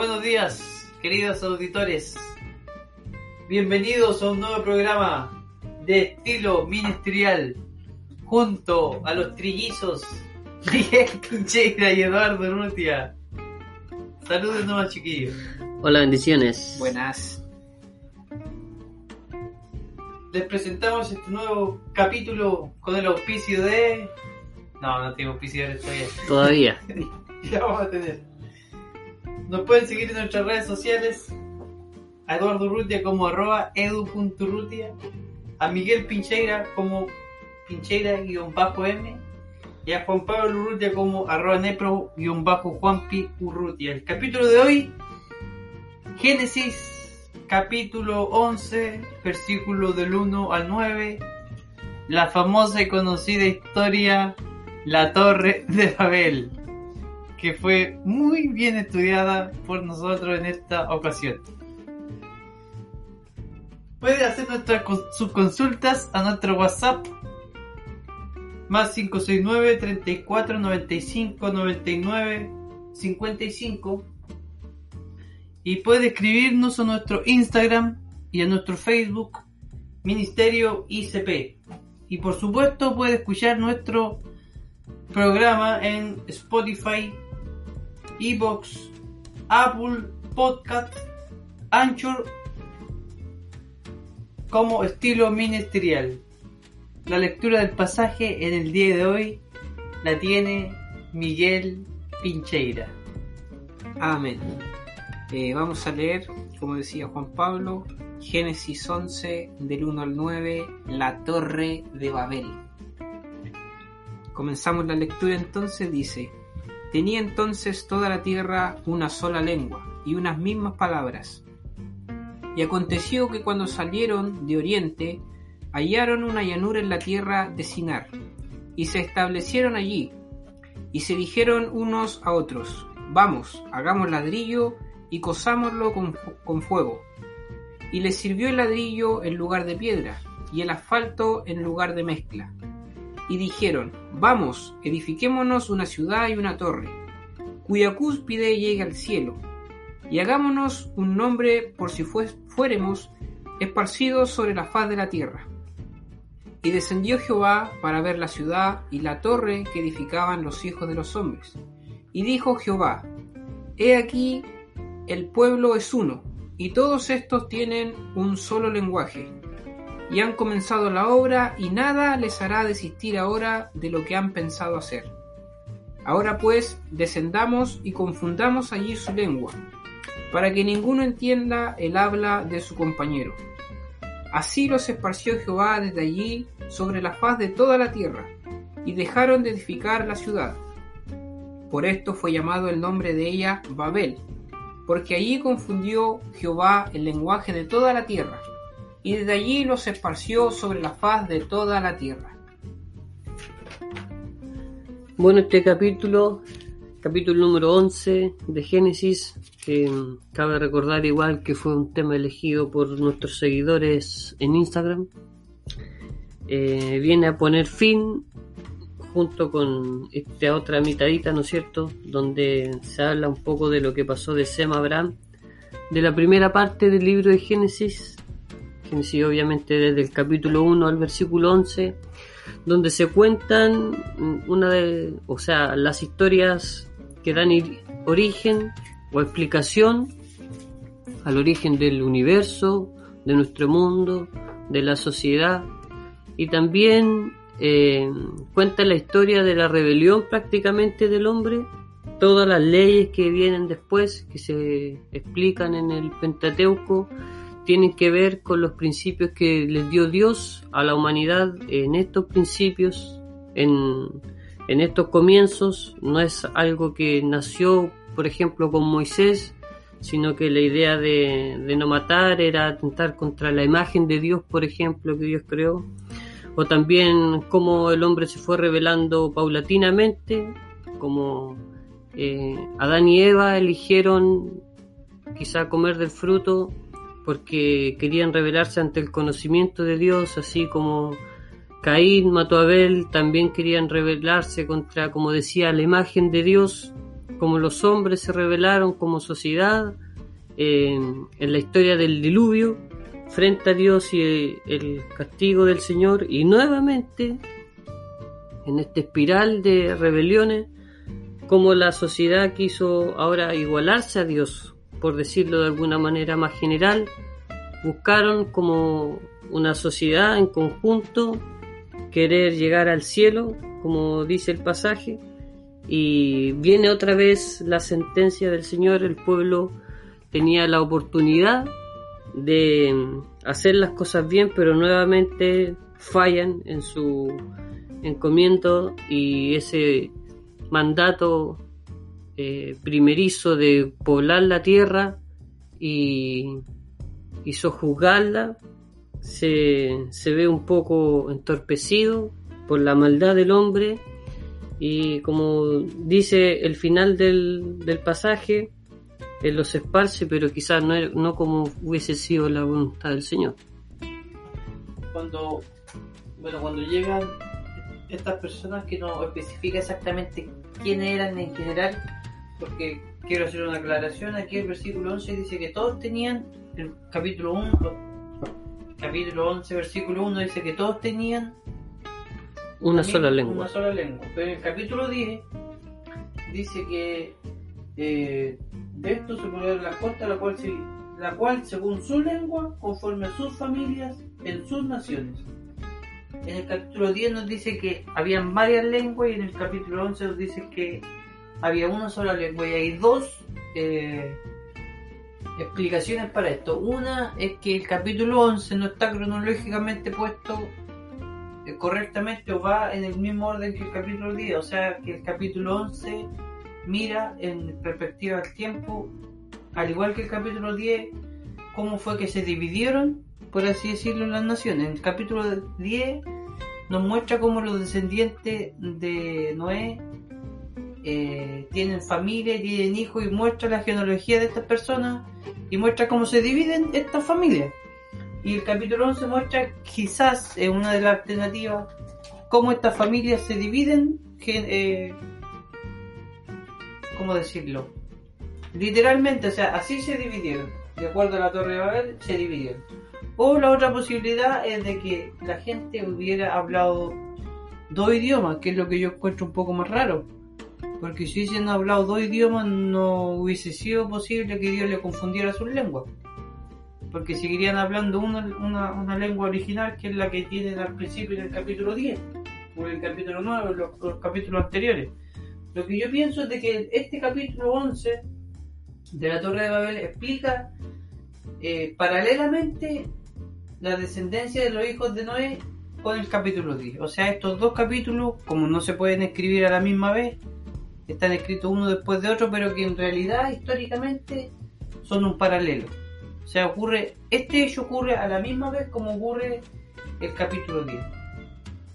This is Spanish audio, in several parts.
Buenos días, queridos auditores. Bienvenidos a un nuevo programa de estilo ministerial junto a los trillizos Miguel Pincheira y Eduardo Urrutia. Saludos nomás, chiquillos. Hola, bendiciones. Buenas. Les presentamos este nuevo capítulo con el auspicio de... No, no tengo auspicio de todavía. Todavía. ya vamos a tener. Nos pueden seguir en nuestras redes sociales. A Eduardo Urrutia como arroba edu.urrutia. A Miguel Pincheira como Pincheira-M. Y a Juan Pablo Urrutia como arroba nepro-juanpi. El capítulo de hoy, Génesis, capítulo 11, versículo del 1 al 9. La famosa y conocida historia La Torre de Babel que fue muy bien estudiada por nosotros en esta ocasión. Puede hacer nuestras sus consultas a nuestro WhatsApp más 569 34 95 99 55 y puede escribirnos a nuestro Instagram y a nuestro Facebook Ministerio ICP y por supuesto puede escuchar nuestro programa en Spotify Evox, Apple Podcast, Anchor como estilo ministerial. La lectura del pasaje en el día de hoy la tiene Miguel Pincheira. Amén. Eh, vamos a leer, como decía Juan Pablo, Génesis 11 del 1 al 9, la torre de Babel. Comenzamos la lectura entonces, dice, Tenía entonces toda la tierra una sola lengua y unas mismas palabras. Y aconteció que cuando salieron de oriente, hallaron una llanura en la tierra de Sinar, y se establecieron allí, y se dijeron unos a otros, vamos, hagamos ladrillo y cosámoslo con, con fuego. Y les sirvió el ladrillo en lugar de piedra, y el asfalto en lugar de mezcla y dijeron, Vamos, edifiquémonos una ciudad y una torre, cuya cúspide llegue al cielo, y hagámonos un nombre por si fuéremos esparcidos sobre la faz de la tierra. Y descendió Jehová para ver la ciudad y la torre que edificaban los hijos de los hombres. Y dijo Jehová, He aquí, el pueblo es uno, y todos estos tienen un solo lenguaje y han comenzado la obra y nada les hará desistir ahora de lo que han pensado hacer. Ahora pues, descendamos y confundamos allí su lengua, para que ninguno entienda el habla de su compañero. Así los esparció Jehová desde allí sobre la faz de toda la tierra, y dejaron de edificar la ciudad. Por esto fue llamado el nombre de ella Babel, porque allí confundió Jehová el lenguaje de toda la tierra y desde allí los esparció sobre la faz de toda la tierra. Bueno, este capítulo, capítulo número 11 de Génesis, que mm, cabe recordar igual que fue un tema elegido por nuestros seguidores en Instagram, eh, viene a poner fin junto con esta otra mitadita, ¿no es cierto?, donde se habla un poco de lo que pasó de Sem Abraham, de la primera parte del libro de Génesis Génesis obviamente desde el capítulo 1 al versículo 11, donde se cuentan una de, o sea, las historias que dan origen o explicación al origen del universo, de nuestro mundo, de la sociedad y también eh, cuenta la historia de la rebelión prácticamente del hombre, todas las leyes que vienen después, que se explican en el Pentateuco, tienen que ver con los principios que les dio Dios a la humanidad en estos principios, en, estos comienzos. No es algo que nació, por ejemplo, con Moisés, sino que la idea de, no matar era atentar contra la imagen de Dios, por ejemplo, que Dios creó. O también cómo el hombre se fue revelando paulatinamente, como eh, Adán y Eva eligieron quizá comer del fruto porque querían rebelarse ante el conocimiento de Dios, así como Caín mató a Abel, también querían rebelarse contra, como decía, la imagen de Dios, como los hombres se rebelaron como sociedad en, en la historia del diluvio frente a Dios y el castigo del Señor y nuevamente en esta espiral de rebeliones como la sociedad quiso ahora igualarse a Dios, por decirlo de alguna manera más general, buscaron como una sociedad en conjunto querer llegar al cielo, como dice el pasaje, y viene otra vez la sentencia del Señor, el pueblo tenía la oportunidad de hacer las cosas bien, pero nuevamente fallan en su encomiendo y ese mandato eh, primerizo de poblar la tierra y, y sojuzgarla se, se ve un poco entorpecido por la maldad del hombre y como dice el final del, del pasaje, él los esparce, pero quizás no, no como hubiese sido la voluntad del Señor. Cuando, bueno, cuando llegan estas personas que no especifica exactamente quiénes eran en general, porque quiero hacer una aclaración, aquí el versículo 11 dice que todos tenían, el capítulo 1, capítulo 11, versículo 1 dice que todos tenían Una sola lengua. Una sola lengua. Pero en el capítulo 10 dice que eh, de esto se pone la costa, la cual, se- la cual según su lengua, conforme a sus familias, en sus naciones. En el capítulo 10 nos dice que habían varias lenguas y en el capítulo 11 nos dice que había una sola lengua y hay dos eh, explicaciones para esto. Una es que el capítulo 11 no está cronológicamente puesto eh, correctamente o va en el mismo orden que el capítulo 10, o sea que el capítulo 11 mira en perspectiva del tiempo, al igual que el capítulo 10, cómo fue que se dividieron, por así decirlo, las naciones. En el capítulo 10 nos muestra cómo los descendientes de Noé eh, tienen familia, tienen hijos y muestra la genealogía de estas personas y muestra cómo se dividen estas familias. Y el capítulo 11 muestra quizás en una de las alternativas cómo estas familias se dividen, eh, ¿cómo decirlo? Literalmente, o sea, así se dividieron. De acuerdo a la Torre de Babel, se dividieron. O la otra posibilidad es de que la gente hubiera hablado dos idiomas, que es lo que yo encuentro un poco más raro. Porque si hubiesen hablado dos idiomas, no hubiese sido posible que Dios le confundiera sus lenguas. Porque seguirían hablando una, una, una lengua original, que es la que tienen al principio en el capítulo 10, o en el capítulo 9, los, los capítulos anteriores. Lo que yo pienso es de que este capítulo 11 de la Torre de Babel explica eh, paralelamente la descendencia de los hijos de Noé con el capítulo 10. O sea, estos dos capítulos, como no se pueden escribir a la misma vez, están escritos uno después de otro, pero que en realidad históricamente son un paralelo. O sea, ocurre, este hecho ocurre a la misma vez como ocurre el capítulo 10.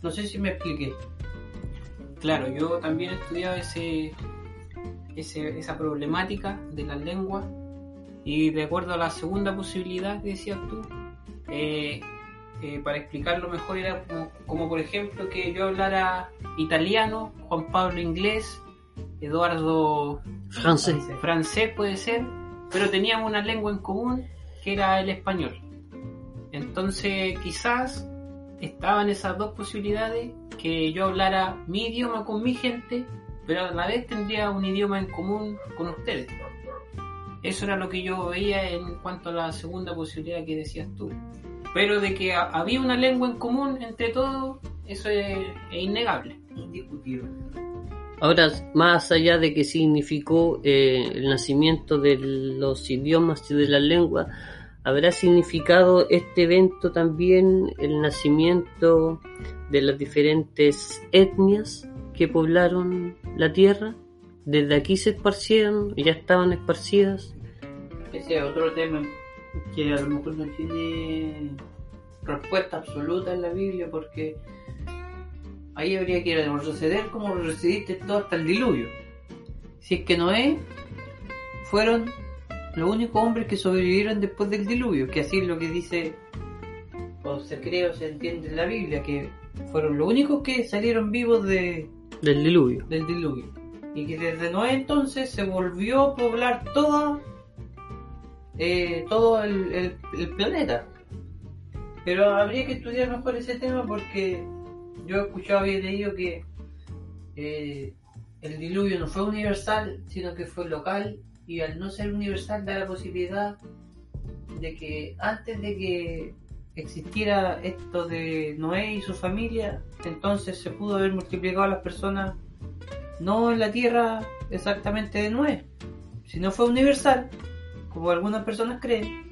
No sé si me expliqué. Claro, yo también he estudiado ese, esa problemática de las lenguas y a la segunda posibilidad que decías tú, eh, eh, para explicarlo mejor era como, como, por ejemplo que yo hablara italiano, Juan Pablo inglés, Eduardo Francés. francés puede ser, pero teníamos una lengua en común que era el español. Entonces quizás estaban esas dos posibilidades, que yo hablara mi idioma con mi gente, pero a la vez tendría un idioma en común con ustedes. Eso era lo que yo veía en cuanto a la segunda posibilidad que decías tú. Pero de que ha- había una lengua en común entre todos, eso es, es innegable. Indiscutible. Ahora, más allá de que significó eh, el nacimiento de los idiomas y de las lenguas, ¿habrá significado este evento también el nacimiento de las diferentes etnias que poblaron la tierra? ¿Desde aquí se esparcieron? ¿Ya estaban esparcidas? Ese es otro tema que a lo mejor no tiene respuesta absoluta en la Biblia porque ahí habría que retroceder como retrocediste todo hasta el diluvio. Si es que Noé fueron los únicos hombres que sobrevivieron después del diluvio, que así es lo que dice o se cree o se entiende en la Biblia, que fueron los únicos que salieron vivos de, Del diluvio. del diluvio. y que desde Noé entonces se volvió a poblar toda, eh, todo el, el- el planeta. Pero habría que estudiar mejor ese tema porque yo he escuchado he leído que eh, el diluvio no fue universal, sino que fue local y al no ser universal da la posibilidad de que antes de que existiera esto de Noé y su familia, entonces se pudo haber multiplicado a las personas no en la tierra exactamente de Noé, si no fue universal, como algunas personas creen,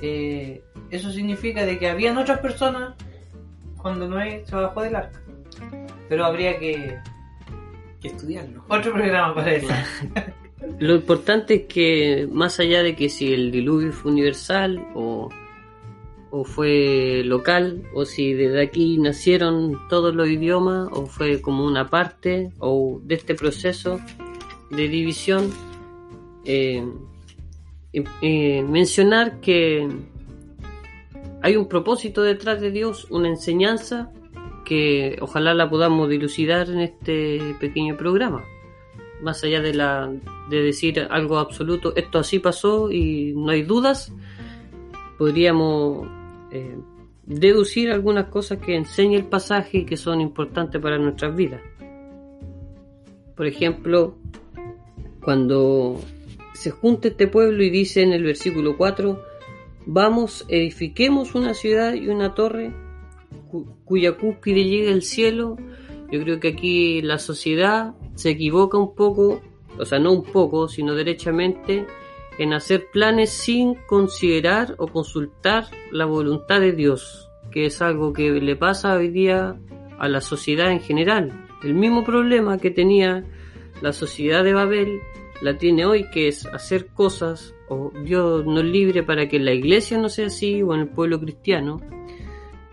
eh, eso significa de que habían otras personas cuando Noé se bajó del arca. Pero habría que que estudiarlo. otro programa para eso. Lo importante es que, más allá de que si el diluvio fue universal o, o fue local, o si desde aquí nacieron todos los idiomas, o fue como una parte, o de este proceso de división, eh, eh, eh, mencionar que hay un propósito detrás de Dios, una enseñanza que ojalá la podamos dilucidar en este pequeño programa más allá de la de decir algo absoluto, esto así pasó y no hay dudas, podríamos eh, deducir algunas cosas que enseña el pasaje y que son importantes para nuestras vidas. Por ejemplo, cuando se junta este pueblo y dice en el versículo 4, vamos, edifiquemos una ciudad y una torre cu- cuya cúspide llegue al cielo, yo creo que aquí la sociedad se equivoca un poco, o sea, no un poco, sino derechamente, en hacer planes sin considerar o consultar la voluntad de Dios, que es algo que le pasa hoy día a la sociedad en general. El mismo problema que tenía la sociedad de Babel, la tiene hoy, que es hacer cosas, o Dios nos libre para que la iglesia no sea así, o en el pueblo cristiano,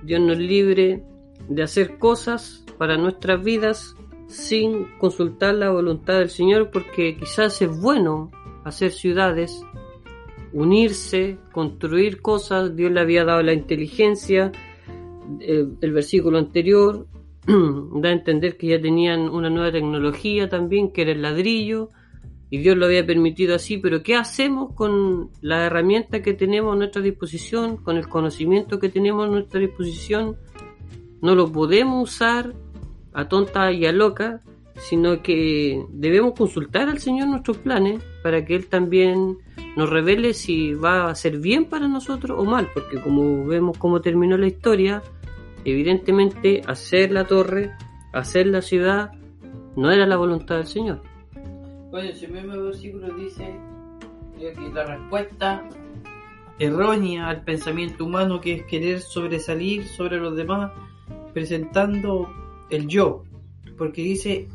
Dios nos libre de hacer cosas para nuestras vidas sin consultar la voluntad del Señor, porque quizás es bueno hacer ciudades, unirse, construir cosas. Dios le había dado la inteligencia. Eh, el versículo anterior da a entender que ya tenían una nueva tecnología también, que era el ladrillo, y Dios lo había permitido así, pero ¿qué hacemos con la herramienta que tenemos a nuestra disposición, con el conocimiento que tenemos a nuestra disposición? No lo podemos usar a tonta y a loca, sino que debemos consultar al Señor nuestros planes para que Él también nos revele si va a ser bien para nosotros o mal, porque como vemos cómo terminó la historia, evidentemente hacer la torre, hacer la ciudad, no era la voluntad del Señor. Bueno, ese mismo versículo dice que la respuesta errónea al pensamiento humano que es querer sobresalir sobre los demás presentando el yo. Porque dice,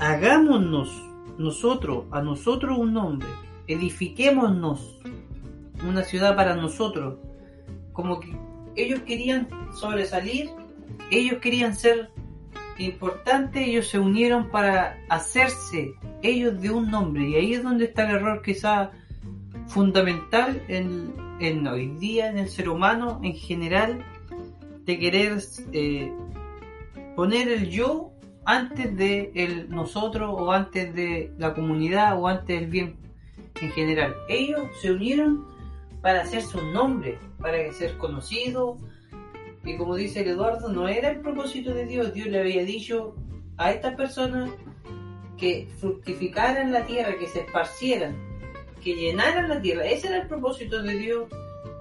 hagámonos nosotros, a nosotros un nombre, edifiquémonos una ciudad para nosotros. Como que ellos querían sobresalir, ellos querían ser importantes, ellos se unieron para hacerse ellos de un nombre. Y ahí es donde está el error quizá fundamental en, en hoy día, en el ser humano en general, de querer eh, poner el yo antes de el nosotros o antes de la comunidad o antes del bien en general. Ellos se unieron para hacerse un nombre, para ser conocido. Y como dice el Eduardo, no era el propósito de Dios. Dios le había dicho a estas personas que fructificaran la tierra, que se esparcieran, que llenaran la tierra. Ese era el propósito de Dios.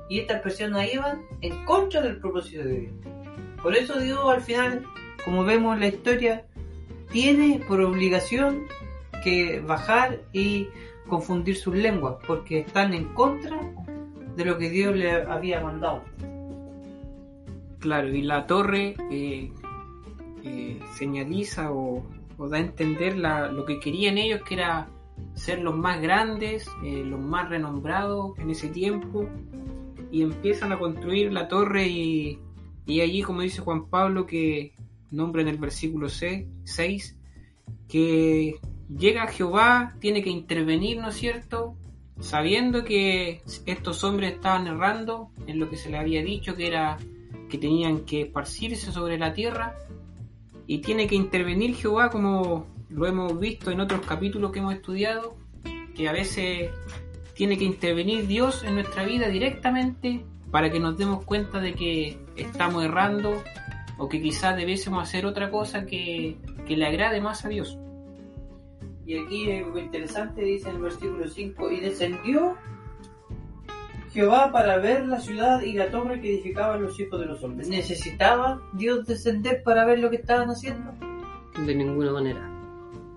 Y estas personas iban en contra del propósito de Dios. Por eso Dios al final, como vemos en la historia, tiene por obligación que bajar y confundir sus lenguas, porque están en contra de lo que Dios le había mandado. Claro, y la torre eh, eh, señaliza o, da a entender lo que querían ellos, que era ser los más grandes, eh, los más renombrados en ese tiempo, y empiezan a construir la torre y, y allí, como dice Juan Pablo, que nombra en el versículo 6, que llega Jehová, tiene que intervenir, ¿no es cierto? Sabiendo que estos hombres estaban errando en lo que se le había dicho, que era que tenían que esparcirse sobre la tierra, y tiene que intervenir Jehová como lo hemos visto en otros capítulos que hemos estudiado, que a veces tiene que intervenir Dios en nuestra vida directamente para que nos demos cuenta de que estamos errando o que quizás debiésemos hacer otra cosa que, que le agrade más a Dios. Y aquí lo interesante dice en el versículo 5, y descendió Jehová para ver la ciudad y la torre que edificaban los hijos de los hombres. ¿Necesitaba Dios descender para ver lo que estaban haciendo? De ninguna manera.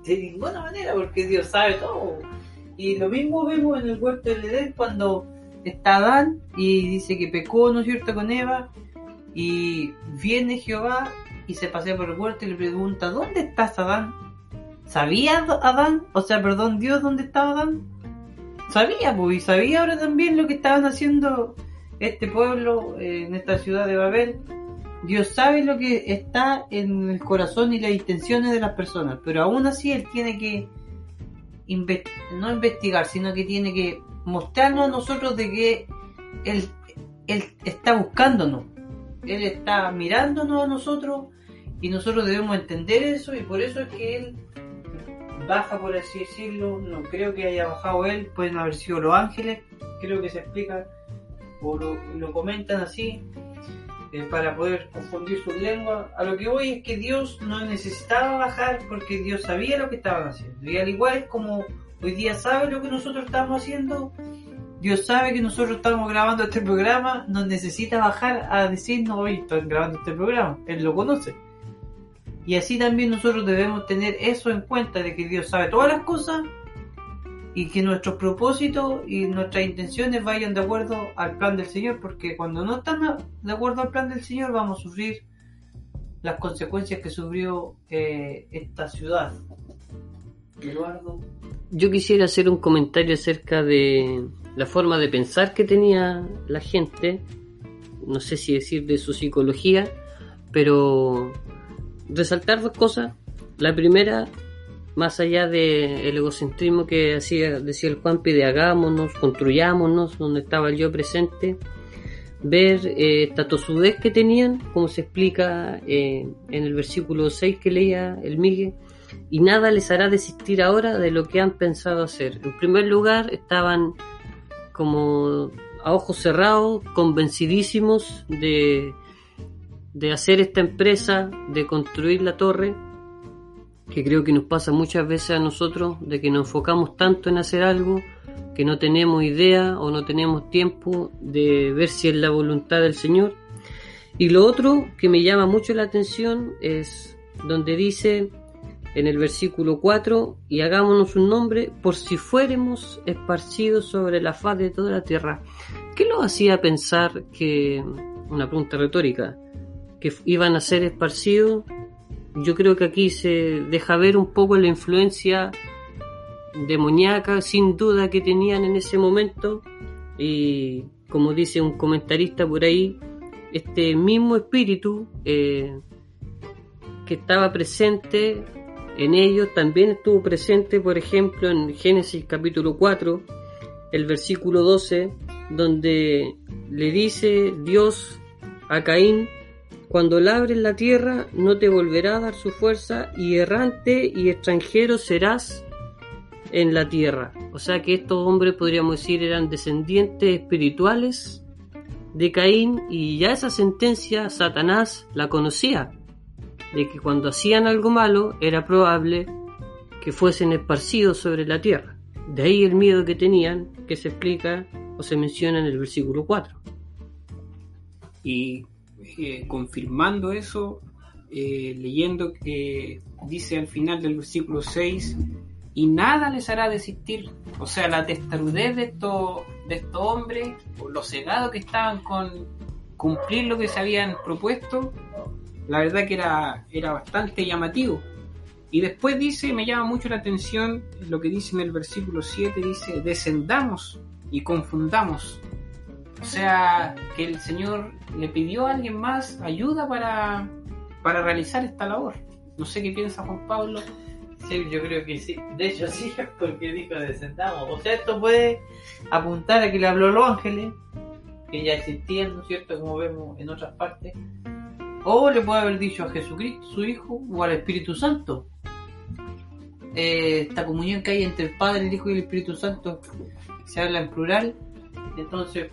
De ninguna manera, porque Dios sabe todo. Y lo mismo vemos en el huerto del Edén cuando está Adán y dice que pecó, ¿no es cierto?, con Eva. Y viene Jehová y se pasea por el huerto y le pregunta, ¿dónde estás Adán? ¿Sabía Adán? O sea, perdón, Dios, ¿dónde estaba Adán? Sabía, pues, y sabía ahora también lo que estaban haciendo este pueblo eh, en esta ciudad de Babel. Dios sabe lo que está en el corazón y las intenciones de las personas, pero aún así Él tiene que no investigar, sino que tiene que mostrarnos a nosotros de que Él, él está buscándonos, Él está mirándonos a nosotros y nosotros debemos entender eso y por eso es que Él baja, por así decirlo, no creo que haya bajado Él, pueden haber sido los ángeles, creo que se explica o lo, comentan así eh, para poder confundir sus lenguas. A lo que voy es que Dios no necesitaba bajar porque Dios sabía lo que estaban haciendo. Y al igual es como hoy día sabe lo que nosotros estamos haciendo, Dios sabe que nosotros estamos grabando este programa, no necesita bajar a decirnos hoy están grabando este programa, Él lo conoce. Y así también nosotros debemos tener eso en cuenta, de que Dios sabe todas las cosas y que nuestros propósitos y nuestras intenciones vayan de acuerdo al plan del Señor, porque cuando no están de acuerdo al plan del Señor vamos a sufrir las consecuencias que sufrió eh, esta ciudad. Eduardo. Yo quisiera hacer un comentario acerca de la forma de pensar que tenía la gente, no sé si decir de su psicología, pero resaltar dos cosas. La primera, más allá del egocentrismo que decía el Juanpi de hagámonos, construyámonos, donde estaba el yo presente, ver eh, esta tosudez que tenían, como se explica eh, en el versículo 6 que leía el Miguel, y nada les hará desistir ahora de lo que han pensado hacer. En primer lugar, estaban como a ojos cerrados, convencidísimos de de hacer esta empresa, de construir la torre, que creo que nos pasa muchas veces a nosotros, de que nos enfocamos tanto en hacer algo que no tenemos idea o no tenemos tiempo de ver si es la voluntad del Señor. Y lo otro que me llama mucho la atención es donde dice en el versículo 4, y hagámonos un nombre por si fuéramos esparcidos sobre la faz de toda la tierra. ¿Qué lo hacía pensar que, una pregunta retórica, que iban a ser esparcidos, yo creo que aquí se deja ver un poco la influencia demoníaca, sin duda, que tenían en ese momento. Y como dice un comentarista por ahí, este mismo espíritu eh, que estaba presente en ellos también estuvo presente, por ejemplo, en Génesis capítulo 4, el versículo 12, donde le dice Dios a Caín, cuando labres la tierra, no te volverá a dar su fuerza, y errante y extranjero serás en la tierra. O sea que estos hombres, podríamos decir, eran descendientes espirituales de Caín, y ya esa sentencia Satanás la conocía, de que cuando hacían algo malo era probable que fuesen esparcidos sobre la tierra. De ahí el miedo que tenían, que se explica o se menciona en el versículo 4. Y eh, confirmando eso, eh, leyendo que dice al final del versículo 6, y nada les hará desistir. O sea, la testarudez de estos, de estos hombres, los cegados que estaban con cumplir lo que se habían propuesto, la verdad que era, era bastante llamativo. Y después dice, me llama mucho la atención lo que dice en el versículo 7, dice, descendamos y confundamos o sea, que el Señor le pidió a alguien más ayuda para, para realizar esta labor. No sé qué piensa Juan Pablo. Yo creo que sí. De hecho, sí, porque dijo descendamos. O sea, esto puede apuntar a que le habló los ángeles, que ya existían, ¿no es cierto? Como vemos en otras partes. O le puede haber dicho a Jesucristo, su Hijo, o al Espíritu Santo. eh, esta comunión que hay entre el Padre, el Hijo y el Espíritu Santo, se habla en plural. Entonces,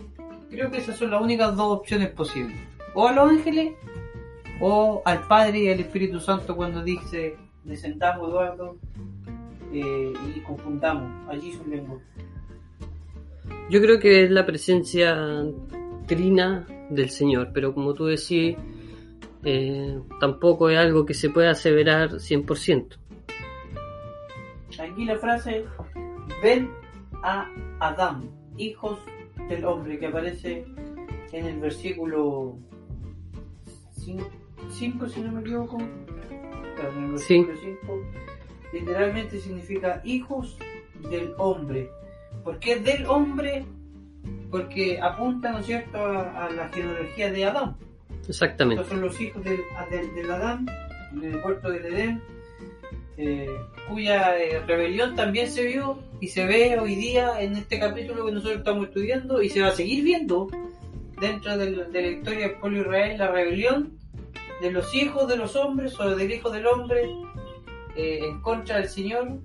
creo que esas son las únicas dos opciones posibles. O a los ángeles, o al Padre y al Espíritu Santo cuando dice, descendamos Eduardo eh, y confundamos allí su lengua. Yo creo que es la presencia trina del Señor, pero como tú decís, eh, tampoco es algo que se pueda aseverar 100%. Aquí la frase, ven a Adán, hijos del hombre, que aparece en el versículo 5, si no me equivoco. Claro, en el Sí. versículo 5, literalmente significa hijos del hombre. ¿Por qué del hombre? Porque apunta, ¿no es cierto?, a, a la genealogía de Adán. Exactamente. Estos son los hijos del, del, del Adán, del puerto del Edén, eh, cuya eh, rebelión también se vio y se ve hoy día en este capítulo que nosotros estamos estudiando y se va a seguir viendo dentro de la historia del pueblo Israel, la rebelión de los hijos de los hombres o del hijo del hombre eh, en contra del Señor,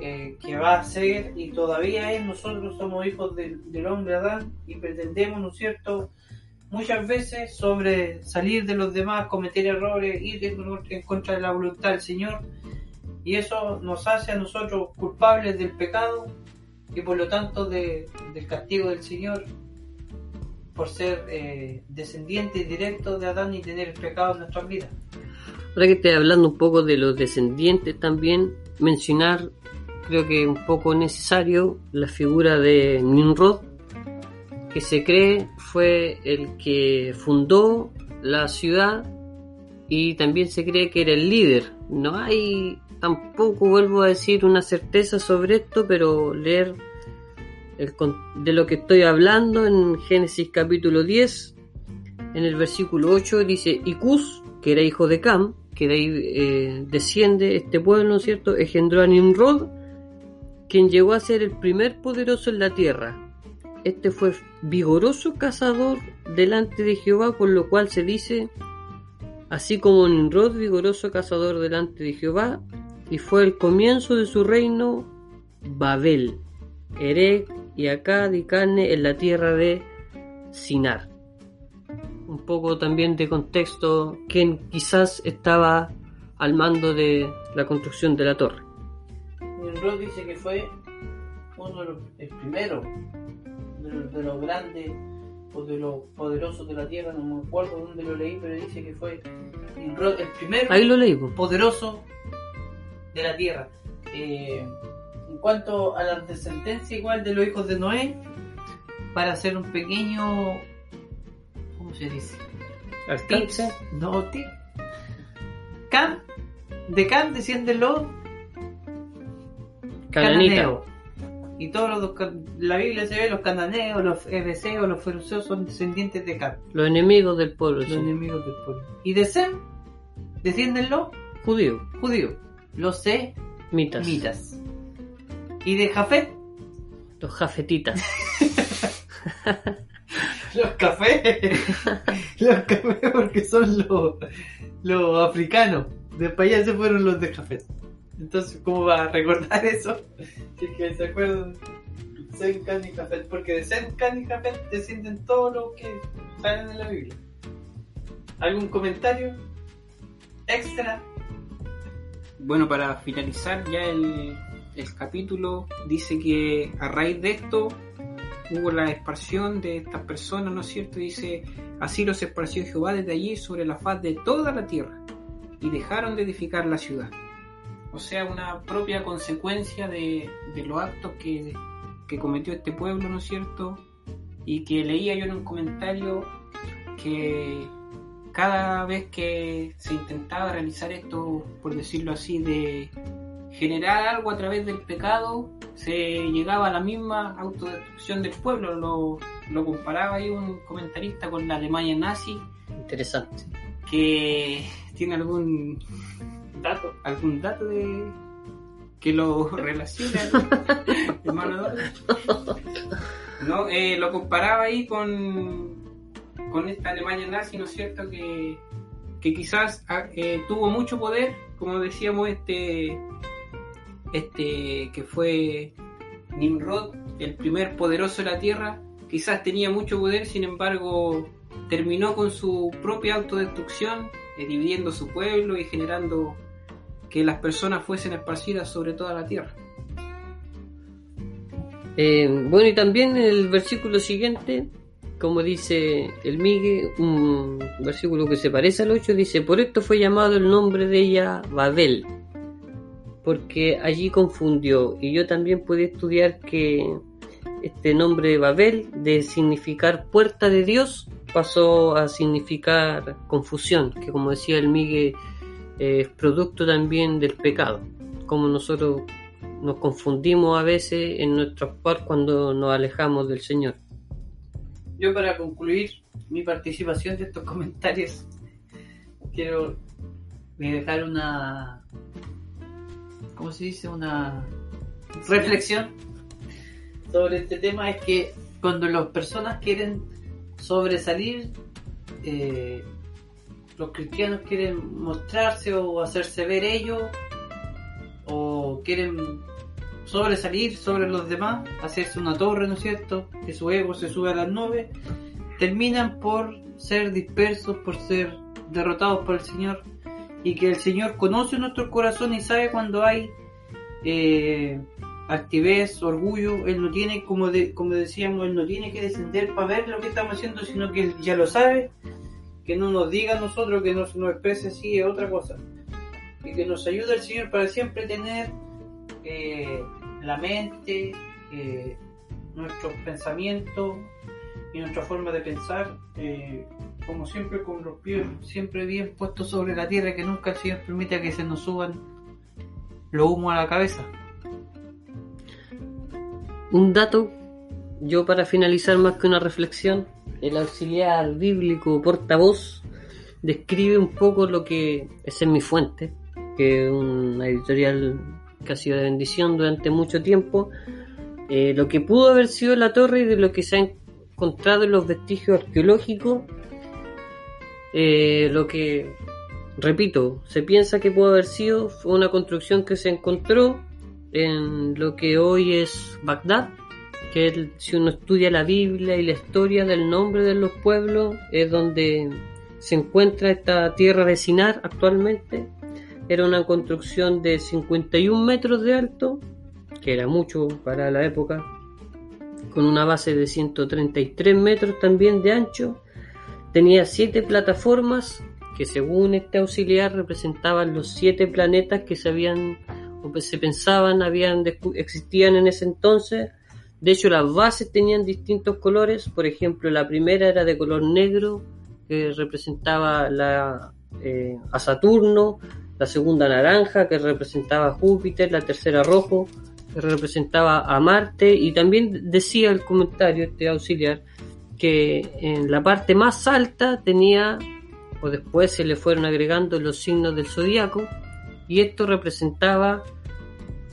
eh, que va a ser y todavía es, nosotros somos hijos del, hombre Adán y pretendemos, ¿no es cierto?, muchas veces sobre salir de los demás, cometer errores, ir en contra de la voluntad del Señor. Y eso nos hace a nosotros culpables del pecado y por lo tanto de- del castigo del Señor por ser eh, descendientes directos de Adán y tener el pecado en nuestras vidas. Ahora que estoy hablando un poco de los descendientes también, mencionar, creo que un poco necesario, la figura de Nimrod, que se cree fue el que fundó la ciudad y también se cree que era el líder. No hay tampoco, vuelvo a decir, una certeza sobre esto, pero leer de lo que estoy hablando en Génesis capítulo 10, en el versículo 8 dice, y Cus, que era hijo de Cam, que de ahí eh, desciende este pueblo, ¿no es cierto?, engendró a Nimrod, quien llegó a ser el primer poderoso en la tierra. Este fue vigoroso cazador delante de Jehová, por lo cual se dice, así como Nimrod, vigoroso cazador delante de Jehová, y fue el comienzo de su reino Babel, Erech y Akkad y Calne en la tierra de Sinar. Un poco también de contexto, quien quizás estaba al mando de la construcción de la torre. Nimrod dice que fue uno de los, el primero de los, de los grandes o de los poderosos de la tierra, no me acuerdo dónde lo leí, pero dice que fue Nimrod el primero Ahí lo leí. po. poderoso de la tierra. Eh, en cuanto a la descendencia igual de los hijos de Noé, para hacer un pequeño, ¿cómo se dice? Tips, no tip. Cam, de Cam descienden los cananeos. Y todos los, la Biblia se ve los cananeos, los ebseos, los feruseos son descendientes de Cam, Los enemigos del pueblo, los sí. enemigos del pueblo. Y de Sem descienden los Judíos, judíos, los mitas, semitas. Y de Jafet, los jafetitas. los cafés. los cafés porque son los, los africanos. De allá se fueron los de Jafet. Entonces, ¿cómo va a recordar eso? Si es que se acuerdan. Sem, Can y Jafet. Porque de Sem, Can y Jafet descienden todos los que salen en la Biblia. ¿Algún comentario extra? Bueno, para finalizar ya el, el capítulo, dice que a raíz de esto hubo la expansión de estas personas, ¿no es cierto? Dice, así los esparció Jehová desde allí sobre la faz de toda la tierra y dejaron de edificar la ciudad. O sea, una propia consecuencia de, de los actos que, que cometió este pueblo, ¿no es cierto? Y que leía yo en un comentario que cada vez que se intentaba realizar esto, por decirlo así, de generar algo a través del pecado, se llegaba a la misma autodestrucción del pueblo. Lo, lo comparaba ahí un comentarista con la Alemania nazi, Interesante. que tiene algún dato, algún dato de que lo relaciona, hermano? No, eh, lo comparaba ahí con, con esta Alemania nazi, ¿no es cierto? Que, que quizás ah, eh, tuvo mucho poder, como decíamos, este este que fue Nimrod, el primer poderoso de la tierra, quizás tenía mucho poder, sin embargo, terminó con su propia autodestrucción, eh, dividiendo su pueblo y generando que las personas fuesen esparcidas sobre toda la tierra. Eh, bueno, y también en el versículo siguiente, como dice el Migue, un versículo que se parece al 8, dice, por esto fue llamado el nombre de ella Babel, porque allí confundió. Y yo también pude estudiar que este nombre Babel, de significar puerta de Dios, pasó a significar confusión, que como decía el Migue, es producto también del pecado, como nosotros nos confundimos a veces en nuestro actuar cuando nos alejamos del Señor. Yo para concluir mi participación de estos comentarios, quiero dejar una, ¿cómo se dice? Una reflexión sobre este tema. Es que cuando las personas quieren sobresalir, eh, los cristianos quieren mostrarse o hacerse ver ellos, o quieren sobresalir sobre los demás, hacerse una torre, ¿no es cierto? Que su ego se sube a las nubes, terminan por ser dispersos, por ser derrotados por el Señor, y que el Señor conoce nuestro corazón y sabe cuando hay eh, altivez, orgullo, Él no tiene, como, de, como decíamos, Él no tiene que descender para ver lo que estamos haciendo, sino que Él ya lo sabe, que no nos diga a nosotros, que no se nos exprese así, es otra cosa. Y que nos ayude el Señor para siempre tener la mente, nuestros pensamientos y nuestra forma de pensar, eh, como siempre con los pies siempre bien puestos sobre la tierra, que nunca el Señor permita que se nos suban los humos a la cabeza. Un dato, yo para finalizar más que una reflexión, el auxiliar bíblico portavoz describe un poco lo que es en mi fuente, que es una editorial que ha sido de bendición durante mucho tiempo, eh, lo que pudo haber sido la torre y de lo que se ha encontrado en los vestigios arqueológicos, eh, lo que, repito, se piensa que pudo haber sido fue una construcción que se encontró en lo que hoy es Bagdad, que si uno estudia la Biblia y la historia del nombre de los pueblos, es donde se encuentra esta tierra de Sinar actualmente. Era una construcción de 51 metros de alto, que era mucho para la época, con una base de 133 metros también de ancho. Tenía siete plataformas que según este auxiliar representaban los siete planetas que se habían o se pensaban habían existían en ese entonces. De hecho, las bases tenían distintos colores. Por ejemplo, la primera era de color negro, que representaba la, eh, a Saturno. La segunda naranja, que representaba a Júpiter. La tercera rojo, que representaba a Marte. Y también decía el comentario, este auxiliar, que en la parte más alta tenía, o después se le fueron agregando los signos del zodiaco y esto representaba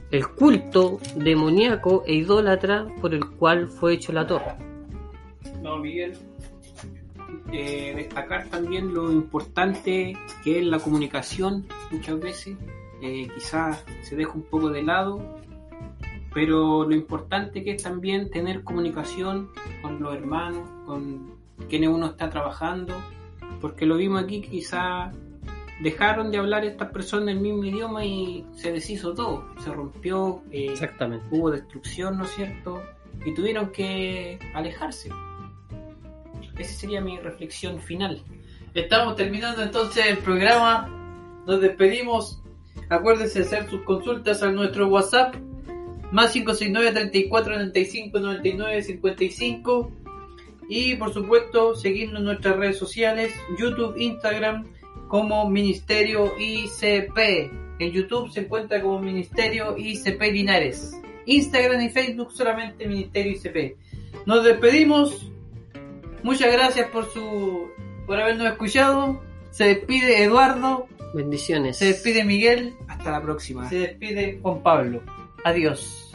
el culto demoníaco e idólatra por el cual fue hecho la torre. Eh, destacar también lo importante que es la comunicación muchas veces, eh, quizás se deja un poco de lado, pero lo importante que es también tener comunicación con los hermanos, con quienes uno está trabajando, porque lo vimos aquí quizás dejaron de hablar estas personas el mismo idioma y se deshizo todo, se rompió, eh, Exactamente. hubo destrucción, ¿no es cierto? Y tuvieron que alejarse. Esa sería mi reflexión final. Estamos terminando entonces el programa. Nos despedimos. Acuérdense de hacer sus consultas a nuestro WhatsApp. Más 569 34 95 99 55. Y por supuesto, seguirnos en nuestras redes sociales: YouTube, Instagram, como Ministerio ICP. En YouTube se encuentra como Ministerio ICP Linares. Instagram y Facebook solamente Ministerio ICP. Nos despedimos. Muchas gracias por su por habernos escuchado. Se despide Eduardo. Bendiciones. Se despide Miguel. Hasta la próxima. Se despide Juan Pablo. Adiós.